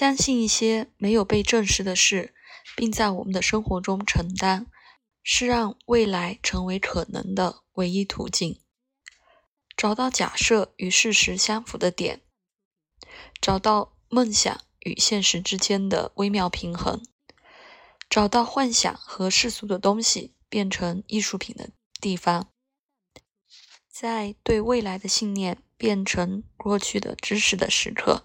相信一些没有被证实的事，并在我们的生活中承担，是让未来成为可能的唯一途径。找到假设与事实相符的点，找到梦想与现实之间的微妙平衡，找到幻想和世俗的东西变成艺术品的地方，在对未来的信念变成过去的知识的时刻，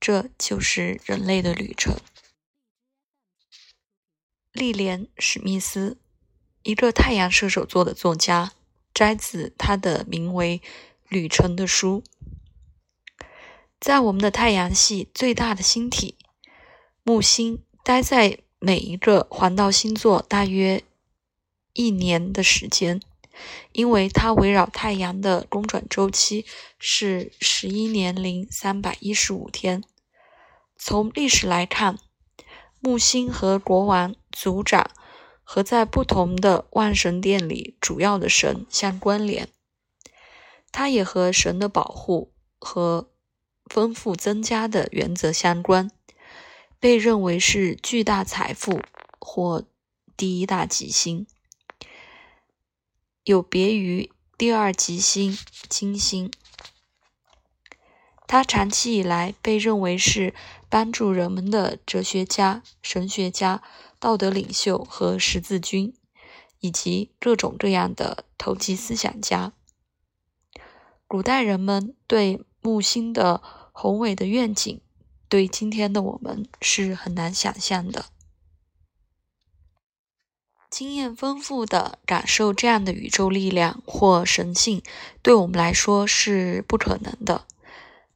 这就是人类的旅程。莉莲·史密斯，一个太阳射手座的作家。摘自他的名为《旅程》的书。在我们的太阳系最大的星体木星，待在每一个环道星座大约一年的时间，因为它围绕太阳的公转周期是十一年零三百一十五天。从历史来看，木星和国王、族长。和在不同的万神殿里主要的神相关联，它也和神的保护和丰富增加的原则相关，被认为是巨大财富或第一大吉星，有别于第二吉星金星。它长期以来被认为是帮助人们的哲学家、神学家。道德领袖和十字军，以及各种各样的投机思想家。古代人们对木星的宏伟的愿景，对今天的我们是很难想象的。经验丰富的感受这样的宇宙力量或神性，对我们来说是不可能的。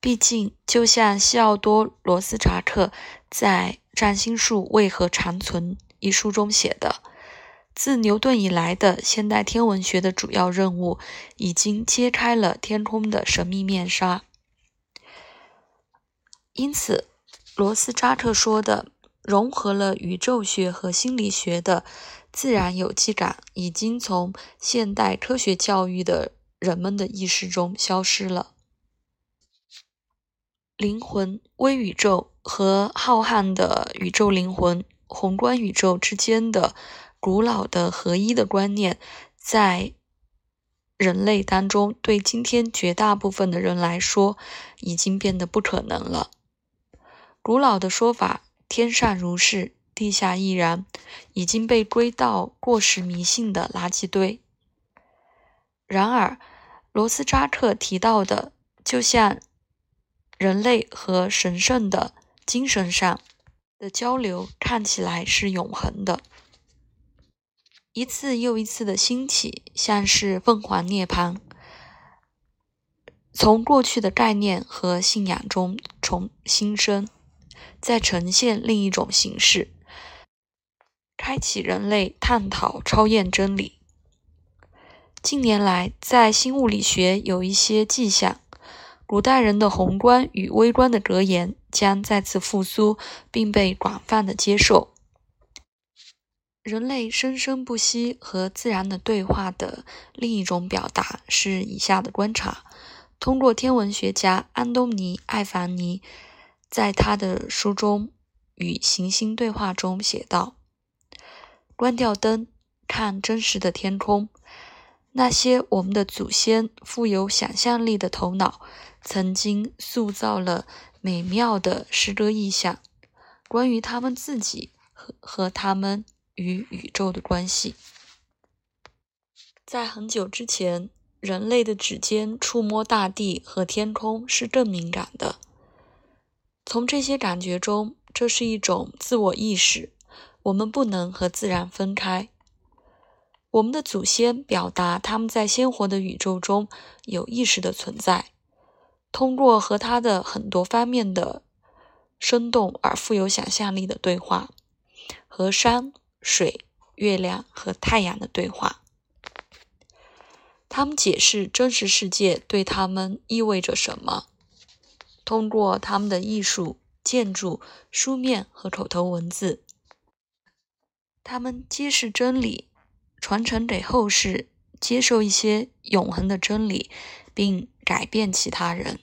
毕竟，就像西奥多·罗斯查克在。《占星术为何长存》一书中写的，自牛顿以来的现代天文学的主要任务，已经揭开了天空的神秘面纱。因此，罗斯扎特说的融合了宇宙学和心理学的自然有机感，已经从现代科学教育的人们的意识中消失了。灵魂、微宇宙和浩瀚的宇宙灵魂、宏观宇宙之间的古老的合一的观念，在人类当中，对今天绝大部分的人来说，已经变得不可能了。古老的说法“天上如是，地下依然”，已经被归到过时迷信的垃圾堆。然而，罗斯扎克提到的，就像。人类和神圣的精神上的交流看起来是永恒的，一次又一次的兴起，像是凤凰涅槃，从过去的概念和信仰中重新生，再呈现另一种形式，开启人类探讨超验真理。近年来，在新物理学有一些迹象。古代人的宏观与微观的格言将再次复苏，并被广泛的接受。人类生生不息和自然的对话的另一种表达是以下的观察：通过天文学家安东尼·艾凡尼在他的书中《与行星对话》中写道：“关掉灯，看真实的天空。那些我们的祖先富有想象力的头脑。”曾经塑造了美妙的诗歌意象，关于他们自己和和他们与宇宙的关系。在很久之前，人类的指尖触摸大地和天空是更敏感的。从这些感觉中，这是一种自我意识，我们不能和自然分开。我们的祖先表达他们在鲜活的宇宙中有意识的存在。通过和他的很多方面的生动而富有想象力的对话，和山水、月亮和太阳的对话，他们解释真实世界对他们意味着什么。通过他们的艺术、建筑、书面和口头文字，他们揭示真理，传承给后世，接受一些永恒的真理。并改变其他人。